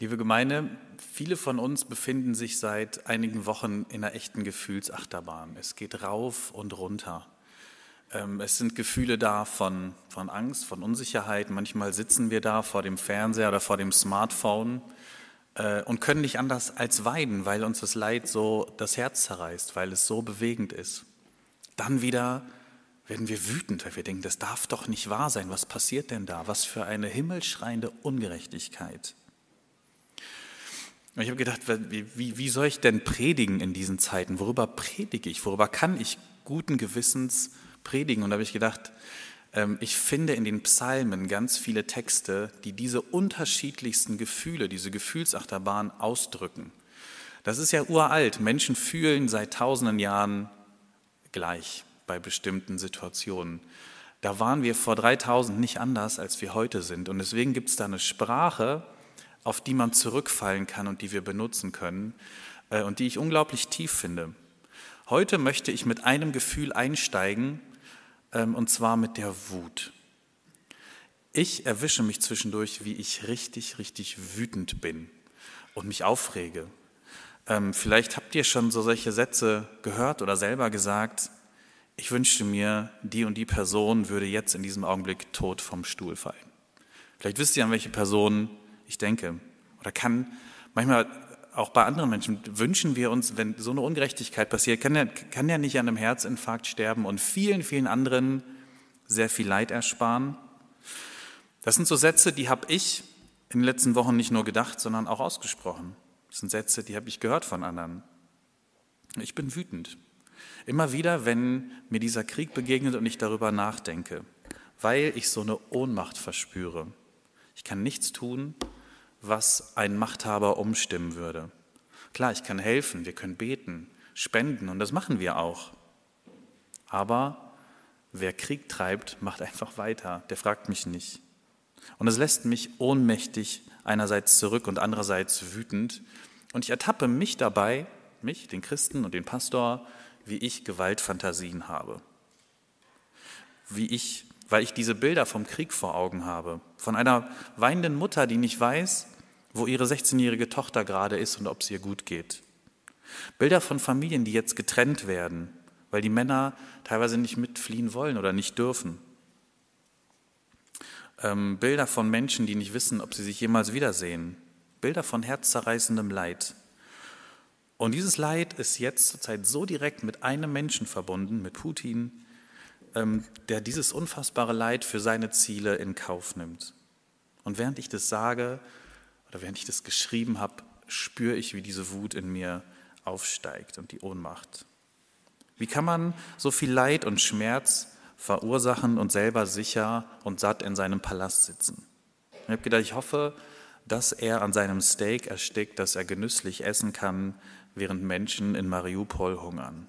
Liebe Gemeinde, viele von uns befinden sich seit einigen Wochen in einer echten Gefühlsachterbahn. Es geht rauf und runter. Ähm, es sind Gefühle da von, von Angst, von Unsicherheit. Manchmal sitzen wir da vor dem Fernseher oder vor dem Smartphone äh, und können nicht anders als weinen, weil uns das Leid so das Herz zerreißt, weil es so bewegend ist. Dann wieder werden wir wütend, weil wir denken, das darf doch nicht wahr sein. Was passiert denn da? Was für eine himmelschreiende Ungerechtigkeit. Ich habe gedacht, wie, wie soll ich denn predigen in diesen Zeiten? Worüber predige ich? Worüber kann ich guten Gewissens predigen? Und da habe ich gedacht, ähm, ich finde in den Psalmen ganz viele Texte, die diese unterschiedlichsten Gefühle, diese Gefühlsachterbahn ausdrücken. Das ist ja uralt. Menschen fühlen seit tausenden Jahren gleich bei bestimmten Situationen. Da waren wir vor 3000 nicht anders, als wir heute sind. Und deswegen gibt es da eine Sprache, auf die man zurückfallen kann und die wir benutzen können äh, und die ich unglaublich tief finde. Heute möchte ich mit einem Gefühl einsteigen, ähm, und zwar mit der Wut. Ich erwische mich zwischendurch, wie ich richtig, richtig wütend bin und mich aufrege. Ähm, vielleicht habt ihr schon so solche Sätze gehört oder selber gesagt. Ich wünschte mir, die und die Person würde jetzt in diesem Augenblick tot vom Stuhl fallen. Vielleicht wisst ihr, an welche Person ich denke. Oder kann manchmal auch bei anderen Menschen wünschen wir uns, wenn so eine Ungerechtigkeit passiert, kann der, kann der nicht an einem Herzinfarkt sterben und vielen, vielen anderen sehr viel Leid ersparen. Das sind so Sätze, die habe ich in den letzten Wochen nicht nur gedacht, sondern auch ausgesprochen. Das sind Sätze, die habe ich gehört von anderen. Ich bin wütend. Immer wieder, wenn mir dieser Krieg begegnet und ich darüber nachdenke, weil ich so eine Ohnmacht verspüre. Ich kann nichts tun, was ein Machthaber umstimmen würde. Klar, ich kann helfen, wir können beten, spenden und das machen wir auch. Aber wer Krieg treibt, macht einfach weiter, der fragt mich nicht. Und es lässt mich ohnmächtig einerseits zurück und andererseits wütend. Und ich ertappe mich dabei, mich, den Christen und den Pastor, wie ich Gewaltfantasien habe. Wie ich, weil ich diese Bilder vom Krieg vor Augen habe. Von einer weinenden Mutter, die nicht weiß, wo ihre 16-jährige Tochter gerade ist und ob es ihr gut geht. Bilder von Familien, die jetzt getrennt werden, weil die Männer teilweise nicht mitfliehen wollen oder nicht dürfen. Ähm, Bilder von Menschen, die nicht wissen, ob sie sich jemals wiedersehen. Bilder von herzzerreißendem Leid. Und dieses Leid ist jetzt zurzeit so direkt mit einem Menschen verbunden, mit Putin, ähm, der dieses unfassbare Leid für seine Ziele in Kauf nimmt. Und während ich das sage, oder während ich das geschrieben habe, spüre ich, wie diese Wut in mir aufsteigt und die Ohnmacht. Wie kann man so viel Leid und Schmerz verursachen und selber sicher und satt in seinem Palast sitzen? Ich habe gedacht, ich hoffe, dass er an seinem Steak erstickt, dass er genüsslich essen kann, während Menschen in Mariupol hungern.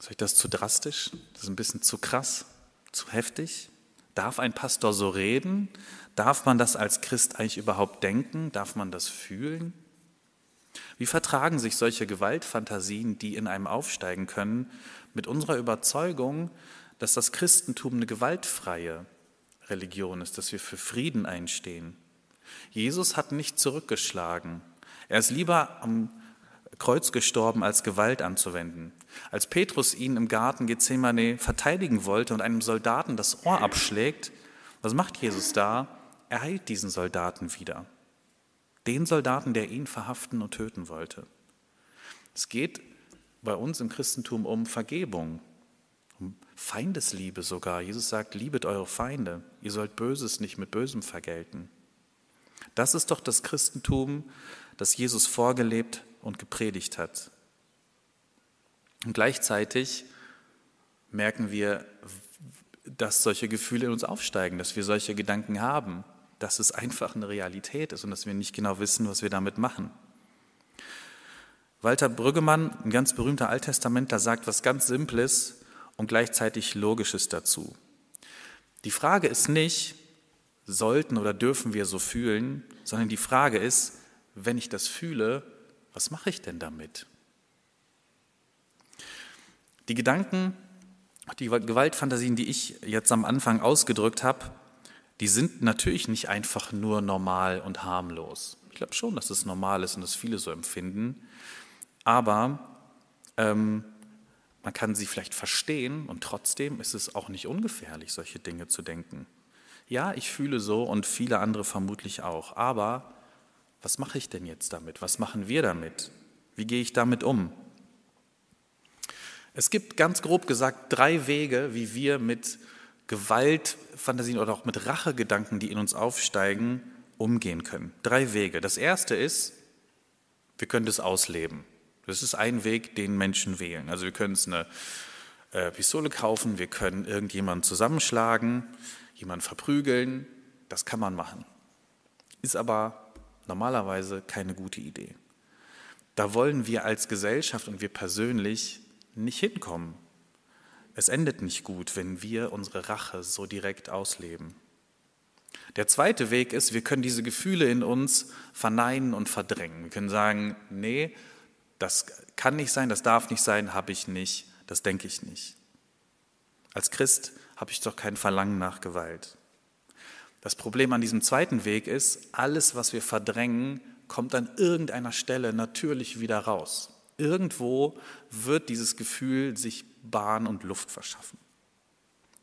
Ist euch das zu drastisch? Das ist ein bisschen zu krass, zu heftig? Darf ein Pastor so reden? Darf man das als Christ eigentlich überhaupt denken? Darf man das fühlen? Wie vertragen sich solche Gewaltfantasien, die in einem aufsteigen können, mit unserer Überzeugung, dass das Christentum eine gewaltfreie Religion ist, dass wir für Frieden einstehen? Jesus hat nicht zurückgeschlagen. Er ist lieber am Kreuz gestorben, als Gewalt anzuwenden. Als Petrus ihn im Garten Gethsemane verteidigen wollte und einem Soldaten das Ohr abschlägt, was macht Jesus da? Er heilt diesen Soldaten wieder. Den Soldaten, der ihn verhaften und töten wollte. Es geht bei uns im Christentum um Vergebung, um Feindesliebe sogar. Jesus sagt, liebet eure Feinde. Ihr sollt Böses nicht mit Bösem vergelten. Das ist doch das Christentum, das Jesus vorgelebt und gepredigt hat. Und gleichzeitig merken wir, dass solche Gefühle in uns aufsteigen, dass wir solche Gedanken haben, dass es einfach eine Realität ist und dass wir nicht genau wissen, was wir damit machen. Walter Brüggemann, ein ganz berühmter Alttestamentler, sagt was ganz Simples und gleichzeitig Logisches dazu. Die Frage ist nicht, sollten oder dürfen wir so fühlen, sondern die Frage ist, wenn ich das fühle, was mache ich denn damit? Die Gedanken, die Gewaltfantasien, die ich jetzt am Anfang ausgedrückt habe, die sind natürlich nicht einfach nur normal und harmlos. Ich glaube schon, dass es normal ist und dass viele so empfinden. Aber ähm, man kann sie vielleicht verstehen und trotzdem ist es auch nicht ungefährlich, solche Dinge zu denken. Ja, ich fühle so und viele andere vermutlich auch. Aber was mache ich denn jetzt damit? Was machen wir damit? Wie gehe ich damit um? Es gibt ganz grob gesagt drei Wege, wie wir mit Gewaltfantasien oder auch mit Rachegedanken, die in uns aufsteigen, umgehen können. Drei Wege. Das erste ist, wir können das ausleben. Das ist ein Weg, den Menschen wählen. Also wir können uns eine äh, Pistole kaufen, wir können irgendjemanden zusammenschlagen, jemanden verprügeln. Das kann man machen. Ist aber normalerweise keine gute Idee. Da wollen wir als Gesellschaft und wir persönlich nicht hinkommen. Es endet nicht gut, wenn wir unsere Rache so direkt ausleben. Der zweite Weg ist, wir können diese Gefühle in uns verneinen und verdrängen. Wir können sagen, nee, das kann nicht sein, das darf nicht sein, habe ich nicht, das denke ich nicht. Als Christ habe ich doch kein Verlangen nach Gewalt. Das Problem an diesem zweiten Weg ist, alles, was wir verdrängen, kommt an irgendeiner Stelle natürlich wieder raus. Irgendwo wird dieses Gefühl sich Bahn und Luft verschaffen.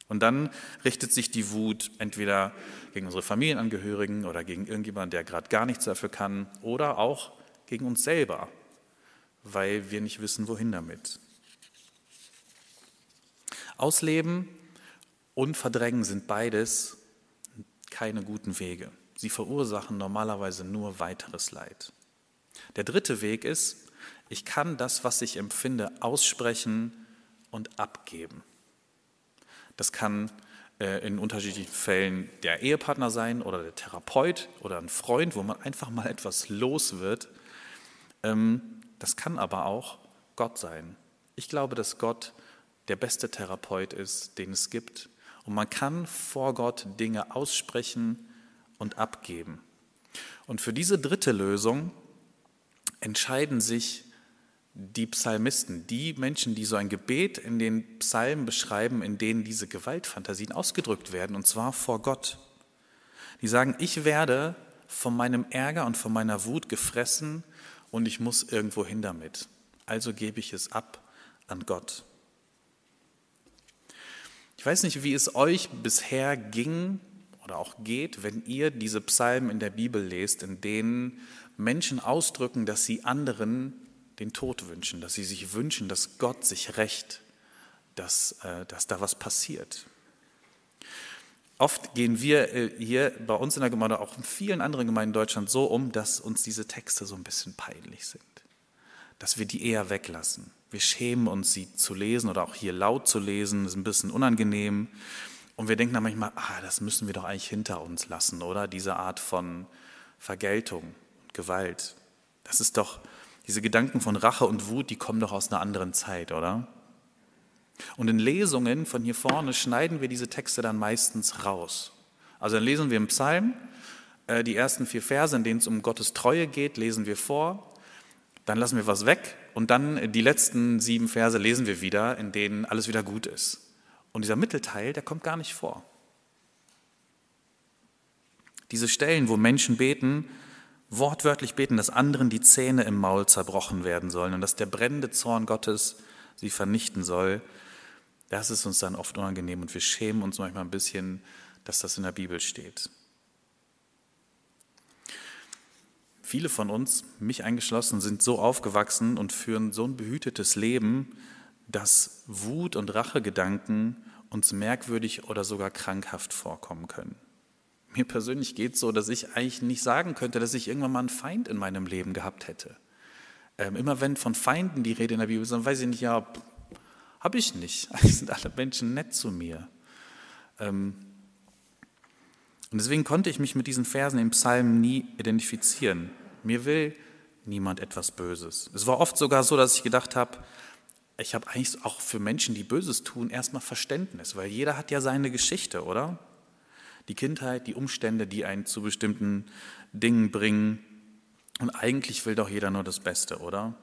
Und dann richtet sich die Wut entweder gegen unsere Familienangehörigen oder gegen irgendjemanden, der gerade gar nichts dafür kann, oder auch gegen uns selber, weil wir nicht wissen, wohin damit. Ausleben und Verdrängen sind beides keine guten Wege. Sie verursachen normalerweise nur weiteres Leid. Der dritte Weg ist, ich kann das, was ich empfinde, aussprechen und abgeben. Das kann äh, in unterschiedlichen Fällen der Ehepartner sein oder der Therapeut oder ein Freund, wo man einfach mal etwas los wird. Ähm, das kann aber auch Gott sein. Ich glaube, dass Gott der beste Therapeut ist, den es gibt. Und man kann vor Gott Dinge aussprechen und abgeben. Und für diese dritte Lösung entscheiden sich die Psalmisten, die Menschen, die so ein Gebet in den Psalmen beschreiben, in denen diese Gewaltfantasien ausgedrückt werden, und zwar vor Gott. Die sagen, ich werde von meinem Ärger und von meiner Wut gefressen und ich muss irgendwo hin damit. Also gebe ich es ab an Gott. Ich weiß nicht, wie es euch bisher ging oder auch geht, wenn ihr diese Psalmen in der Bibel lest, in denen Menschen ausdrücken, dass sie anderen den Tod wünschen, dass sie sich wünschen, dass Gott sich rächt, dass, äh, dass da was passiert. Oft gehen wir äh, hier bei uns in der Gemeinde, auch in vielen anderen Gemeinden in Deutschland, so um, dass uns diese Texte so ein bisschen peinlich sind. Dass wir die eher weglassen. Wir schämen uns, sie zu lesen oder auch hier laut zu lesen, ist ein bisschen unangenehm. Und wir denken dann manchmal, ah, das müssen wir doch eigentlich hinter uns lassen, oder? Diese Art von Vergeltung, Gewalt. Das ist doch, diese Gedanken von Rache und Wut, die kommen doch aus einer anderen Zeit, oder? Und in Lesungen von hier vorne schneiden wir diese Texte dann meistens raus. Also dann lesen wir im Psalm äh, die ersten vier Verse, in denen es um Gottes Treue geht, lesen wir vor. Dann lassen wir was weg und dann die letzten sieben Verse lesen wir wieder, in denen alles wieder gut ist. Und dieser Mittelteil, der kommt gar nicht vor. Diese Stellen, wo Menschen beten, wortwörtlich beten, dass anderen die Zähne im Maul zerbrochen werden sollen und dass der brennende Zorn Gottes sie vernichten soll, das ist uns dann oft unangenehm und wir schämen uns manchmal ein bisschen, dass das in der Bibel steht. Viele von uns, mich eingeschlossen, sind so aufgewachsen und führen so ein behütetes Leben, dass Wut und Rachegedanken uns merkwürdig oder sogar krankhaft vorkommen können. Mir persönlich geht es so, dass ich eigentlich nicht sagen könnte, dass ich irgendwann mal einen Feind in meinem Leben gehabt hätte. Ähm, immer wenn von Feinden die Rede in der Bibel ist, dann weiß ich nicht, ja, habe ich nicht. Eigentlich sind alle Menschen nett zu mir. Ähm, und deswegen konnte ich mich mit diesen Versen im Psalm nie identifizieren. Mir will niemand etwas Böses. Es war oft sogar so, dass ich gedacht habe, ich habe eigentlich auch für Menschen, die Böses tun, erstmal Verständnis, weil jeder hat ja seine Geschichte, oder? Die Kindheit, die Umstände, die einen zu bestimmten Dingen bringen. Und eigentlich will doch jeder nur das Beste, oder?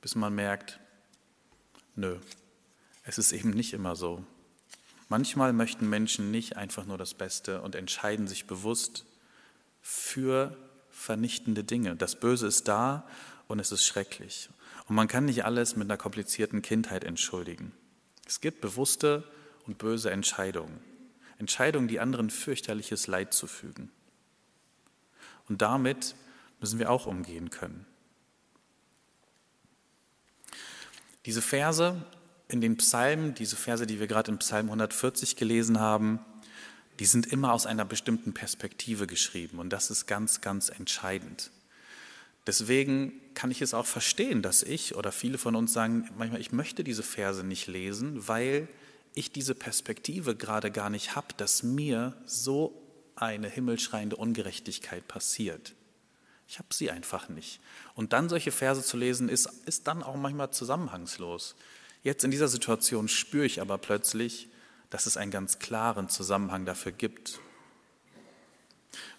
Bis man merkt, nö, es ist eben nicht immer so. Manchmal möchten Menschen nicht einfach nur das Beste und entscheiden sich bewusst für vernichtende Dinge. Das Böse ist da und es ist schrecklich. Und man kann nicht alles mit einer komplizierten Kindheit entschuldigen. Es gibt bewusste und böse Entscheidungen. Entscheidungen, die anderen fürchterliches Leid zufügen. Und damit müssen wir auch umgehen können. Diese Verse in den Psalmen, diese Verse, die wir gerade im Psalm 140 gelesen haben, die sind immer aus einer bestimmten Perspektive geschrieben und das ist ganz, ganz entscheidend. Deswegen kann ich es auch verstehen, dass ich oder viele von uns sagen, manchmal, ich möchte diese Verse nicht lesen, weil ich diese Perspektive gerade gar nicht habe, dass mir so eine himmelschreiende Ungerechtigkeit passiert. Ich habe sie einfach nicht. Und dann solche Verse zu lesen, ist, ist dann auch manchmal zusammenhangslos. Jetzt in dieser Situation spüre ich aber plötzlich, dass es einen ganz klaren Zusammenhang dafür gibt.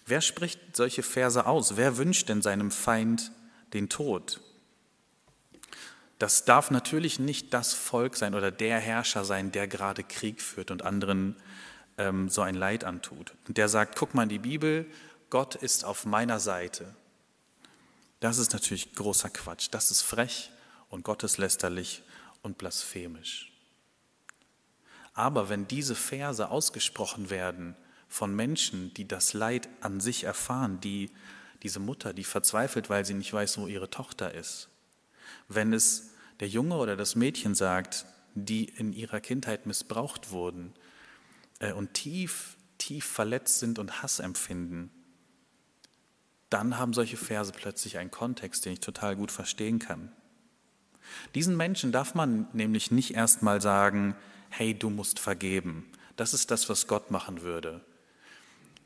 Wer spricht solche Verse aus? Wer wünscht denn seinem Feind den Tod? Das darf natürlich nicht das Volk sein oder der Herrscher sein, der gerade Krieg führt und anderen ähm, so ein Leid antut. Und der sagt, guck mal in die Bibel, Gott ist auf meiner Seite. Das ist natürlich großer Quatsch. Das ist frech und gotteslästerlich und blasphemisch. Aber wenn diese Verse ausgesprochen werden von Menschen, die das Leid an sich erfahren, die diese Mutter, die verzweifelt, weil sie nicht weiß, wo ihre Tochter ist, wenn es der Junge oder das Mädchen sagt, die in ihrer Kindheit missbraucht wurden äh, und tief, tief verletzt sind und Hass empfinden, dann haben solche Verse plötzlich einen Kontext, den ich total gut verstehen kann. Diesen Menschen darf man nämlich nicht erst mal sagen, hey, du musst vergeben. Das ist das, was Gott machen würde.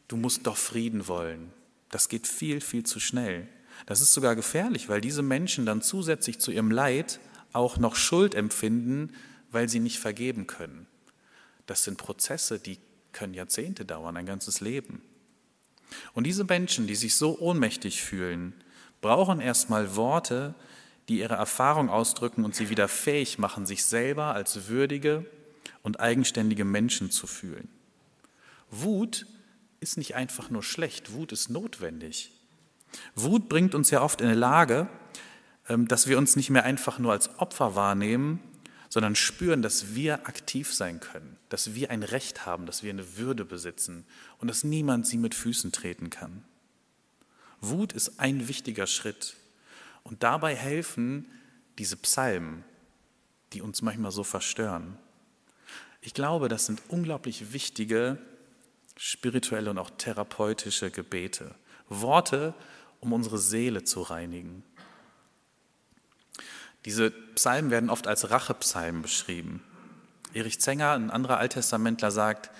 Du musst doch Frieden wollen. Das geht viel, viel zu schnell. Das ist sogar gefährlich, weil diese Menschen dann zusätzlich zu ihrem Leid auch noch Schuld empfinden, weil sie nicht vergeben können. Das sind Prozesse, die können Jahrzehnte dauern, ein ganzes Leben. Und diese Menschen, die sich so ohnmächtig fühlen, brauchen erstmal Worte, die ihre Erfahrung ausdrücken und sie wieder fähig machen, sich selber als würdige und eigenständige Menschen zu fühlen. Wut ist nicht einfach nur schlecht, Wut ist notwendig. Wut bringt uns ja oft in eine Lage, ähm, dass wir uns nicht mehr einfach nur als Opfer wahrnehmen, sondern spüren, dass wir aktiv sein können, dass wir ein Recht haben, dass wir eine Würde besitzen und dass niemand sie mit Füßen treten kann. Wut ist ein wichtiger Schritt und dabei helfen diese Psalmen, die uns manchmal so verstören. Ich glaube, das sind unglaublich wichtige spirituelle und auch therapeutische Gebete. Worte, um unsere Seele zu reinigen. Diese Psalmen werden oft als Rachepsalmen beschrieben. Erich Zenger, ein anderer Alttestamentler, sagt,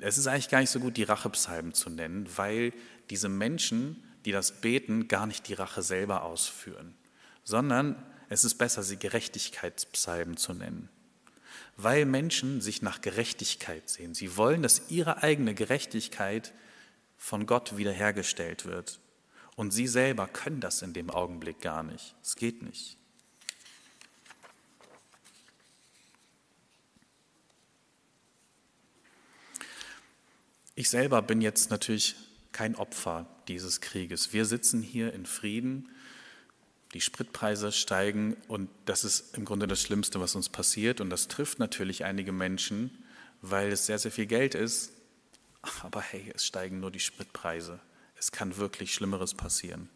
es ist eigentlich gar nicht so gut, die Rachepsalmen zu nennen, weil diese Menschen, die das beten, gar nicht die Rache selber ausführen, sondern es ist besser, sie Gerechtigkeitspsalmen zu nennen. Weil Menschen sich nach Gerechtigkeit sehen. Sie wollen, dass ihre eigene Gerechtigkeit von Gott wiederhergestellt wird. Und sie selber können das in dem Augenblick gar nicht. Es geht nicht. Ich selber bin jetzt natürlich kein Opfer dieses Krieges. Wir sitzen hier in Frieden, die Spritpreise steigen und das ist im Grunde das Schlimmste, was uns passiert. Und das trifft natürlich einige Menschen, weil es sehr, sehr viel Geld ist. Aber hey, es steigen nur die Spritpreise. Es kann wirklich Schlimmeres passieren.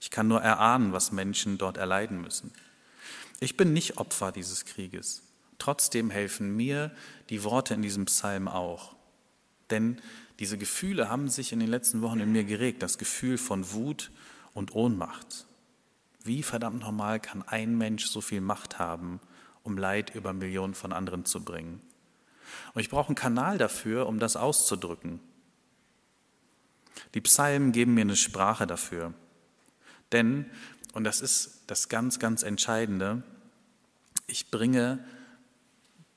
Ich kann nur erahnen, was Menschen dort erleiden müssen. Ich bin nicht Opfer dieses Krieges. Trotzdem helfen mir die Worte in diesem Psalm auch. Denn diese Gefühle haben sich in den letzten Wochen in mir geregt, das Gefühl von Wut und Ohnmacht. Wie verdammt normal kann ein Mensch so viel Macht haben, um Leid über Millionen von anderen zu bringen? Und ich brauche einen Kanal dafür, um das auszudrücken. Die Psalmen geben mir eine Sprache dafür. Denn, und das ist das ganz, ganz Entscheidende, ich bringe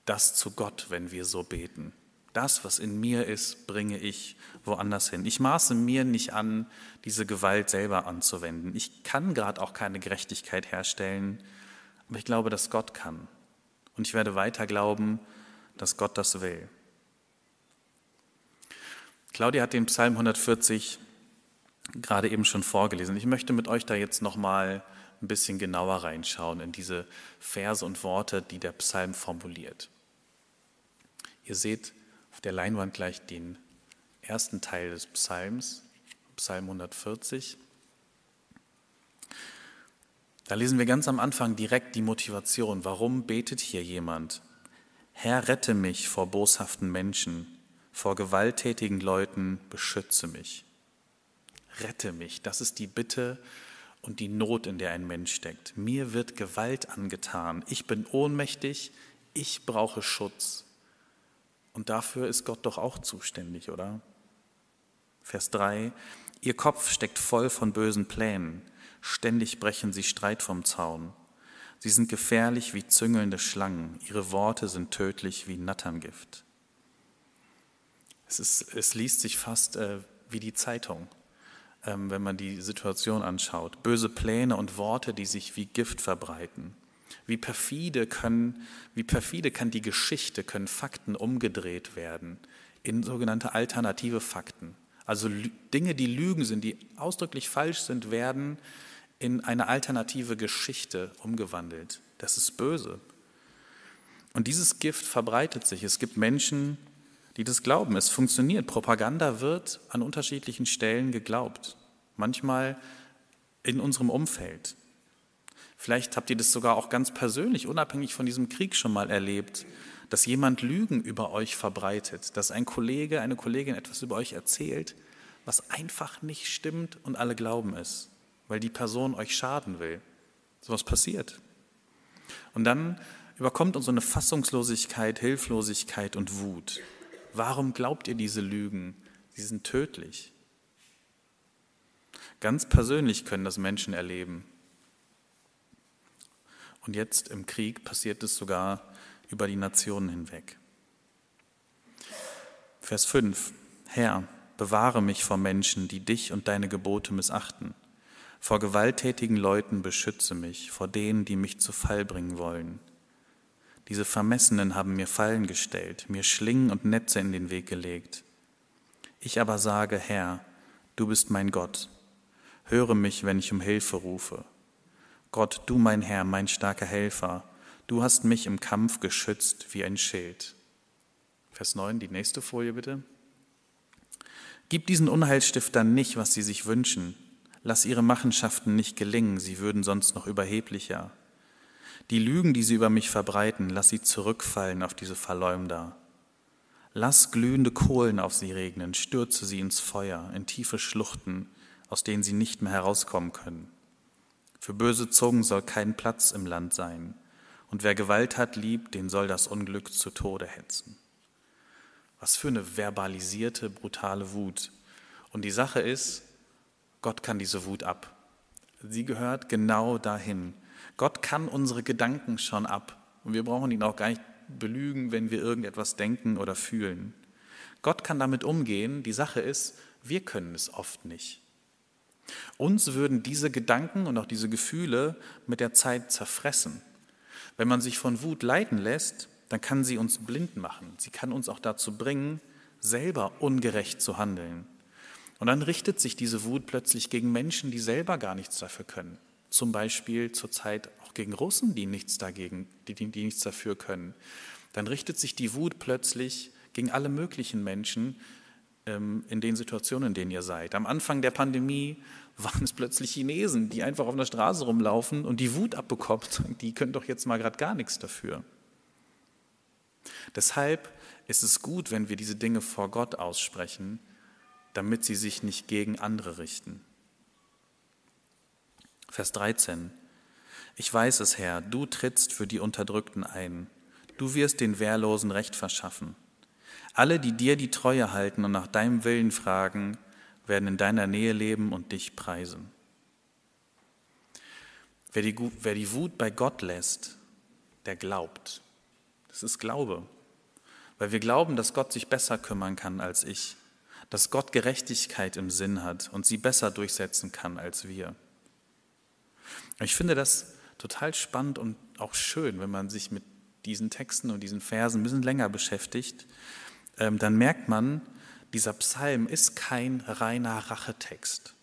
das zu Gott, wenn wir so beten. Das, was in mir ist, bringe ich woanders hin. Ich maße mir nicht an, diese Gewalt selber anzuwenden. Ich kann gerade auch keine Gerechtigkeit herstellen, aber ich glaube, dass Gott kann. Und ich werde weiter glauben, dass Gott das will. Claudia hat den Psalm 140 gerade eben schon vorgelesen. Ich möchte mit euch da jetzt nochmal ein bisschen genauer reinschauen in diese Verse und Worte, die der Psalm formuliert. Ihr seht auf der Leinwand gleich den ersten Teil des Psalms, Psalm 140. Da lesen wir ganz am Anfang direkt die Motivation. Warum betet hier jemand? Herr, rette mich vor boshaften Menschen, vor gewalttätigen Leuten, beschütze mich. Rette mich, das ist die Bitte und die Not, in der ein Mensch steckt. Mir wird Gewalt angetan, ich bin ohnmächtig, ich brauche Schutz. Und dafür ist Gott doch auch zuständig, oder? Vers 3, Ihr Kopf steckt voll von bösen Plänen, ständig brechen Sie Streit vom Zaun. Sie sind gefährlich wie züngelnde Schlangen, Ihre Worte sind tödlich wie Natterngift. Es, ist, es liest sich fast äh, wie die Zeitung, ähm, wenn man die Situation anschaut. Böse Pläne und Worte, die sich wie Gift verbreiten. Wie perfide, können, wie perfide kann die Geschichte, können Fakten umgedreht werden in sogenannte alternative Fakten. Also Dinge, die Lügen sind, die ausdrücklich falsch sind, werden in eine alternative Geschichte umgewandelt. Das ist böse. Und dieses Gift verbreitet sich. Es gibt Menschen, die das glauben. Es funktioniert. Propaganda wird an unterschiedlichen Stellen geglaubt. Manchmal in unserem Umfeld. Vielleicht habt ihr das sogar auch ganz persönlich, unabhängig von diesem Krieg schon mal erlebt, dass jemand Lügen über euch verbreitet, dass ein Kollege, eine Kollegin etwas über euch erzählt, was einfach nicht stimmt und alle glauben es, weil die Person euch schaden will. So was passiert. Und dann überkommt uns so eine Fassungslosigkeit, Hilflosigkeit und Wut. Warum glaubt ihr diese Lügen? Sie sind tödlich. Ganz persönlich können das Menschen erleben. Und jetzt im Krieg passiert es sogar über die Nationen hinweg. Vers 5. Herr, bewahre mich vor Menschen, die dich und deine Gebote missachten. Vor gewalttätigen Leuten beschütze mich, vor denen, die mich zu Fall bringen wollen. Diese Vermessenen haben mir Fallen gestellt, mir Schlingen und Netze in den Weg gelegt. Ich aber sage, Herr, du bist mein Gott. Höre mich, wenn ich um Hilfe rufe. Gott, du mein Herr, mein starker Helfer, du hast mich im Kampf geschützt wie ein Schild. Vers 9, die nächste Folie bitte. Gib diesen Unheilstiftern nicht, was sie sich wünschen. Lass ihre Machenschaften nicht gelingen, sie würden sonst noch überheblicher. Die Lügen, die sie über mich verbreiten, lass sie zurückfallen auf diese Verleumder. Lass glühende Kohlen auf sie regnen, stürze sie ins Feuer, in tiefe Schluchten, aus denen sie nicht mehr herauskommen können. Für böse Zungen soll kein Platz im Land sein, und wer Gewalt hat lieb, den soll das Unglück zu Tode hetzen. Was für eine verbalisierte, brutale Wut. Und die Sache ist, Gott kann diese Wut ab. Sie gehört genau dahin, Gott kann unsere Gedanken schon ab und wir brauchen ihn auch gar nicht belügen, wenn wir irgendetwas denken oder fühlen. Gott kann damit umgehen. Die Sache ist, wir können es oft nicht. Uns würden diese Gedanken und auch diese Gefühle mit der Zeit zerfressen. Wenn man sich von Wut leiten lässt, dann kann sie uns blind machen. Sie kann uns auch dazu bringen, selber ungerecht zu handeln. Und dann richtet sich diese Wut plötzlich gegen Menschen, die selber gar nichts dafür können zum Beispiel zurzeit auch gegen Russen, die nichts dagegen, die, die nichts dafür können, dann richtet sich die Wut plötzlich gegen alle möglichen Menschen ähm, in den Situationen, in denen ihr seid. Am Anfang der Pandemie waren es plötzlich Chinesen, die einfach auf der Straße rumlaufen und die Wut abbekommen. Die können doch jetzt mal gerade gar nichts dafür. Deshalb ist es gut, wenn wir diese Dinge vor Gott aussprechen, damit sie sich nicht gegen andere richten. Vers 13. Ich weiß es, Herr, du trittst für die Unterdrückten ein. Du wirst den Wehrlosen Recht verschaffen. Alle, die dir die Treue halten und nach deinem Willen fragen, werden in deiner Nähe leben und dich preisen. Wer die, wer die Wut bei Gott lässt, der glaubt. Das ist Glaube. Weil wir glauben, dass Gott sich besser kümmern kann als ich, dass Gott Gerechtigkeit im Sinn hat und sie besser durchsetzen kann als wir. Ich finde das total spannend und auch schön, wenn man sich mit diesen Texten und diesen Versen ein bisschen länger beschäftigt, ähm, dann merkt man, dieser Psalm ist kein reiner Rachetext.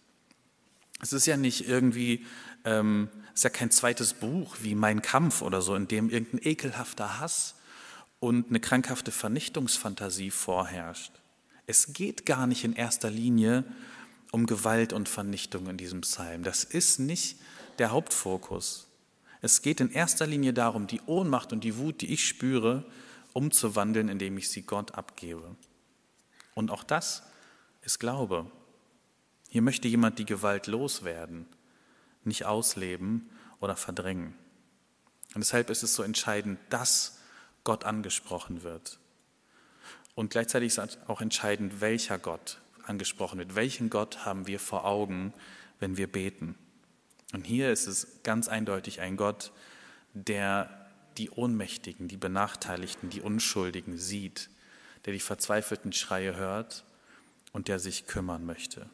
Es ist ja nicht irgendwie, ähm, es ist ja kein zweites Buch wie Mein Kampf oder so, in dem irgendein ekelhafter Hass und eine krankhafte Vernichtungsfantasie vorherrscht. Es geht gar nicht in erster Linie um Gewalt und Vernichtung in diesem Psalm. Das ist nicht der Hauptfokus. Es geht in erster Linie darum, die Ohnmacht und die Wut, die ich spüre, umzuwandeln, indem ich sie Gott abgebe. Und auch das ist Glaube. Hier möchte jemand die Gewalt loswerden, nicht ausleben oder verdrängen. Und deshalb ist es so entscheidend, dass Gott angesprochen wird. Und gleichzeitig ist auch entscheidend, welcher Gott angesprochen wird. Welchen Gott haben wir vor Augen, wenn wir beten? Und hier ist es ganz eindeutig ein Gott, der die Ohnmächtigen, die Benachteiligten, die Unschuldigen sieht, der die verzweifelten Schreie hört und der sich kümmern möchte.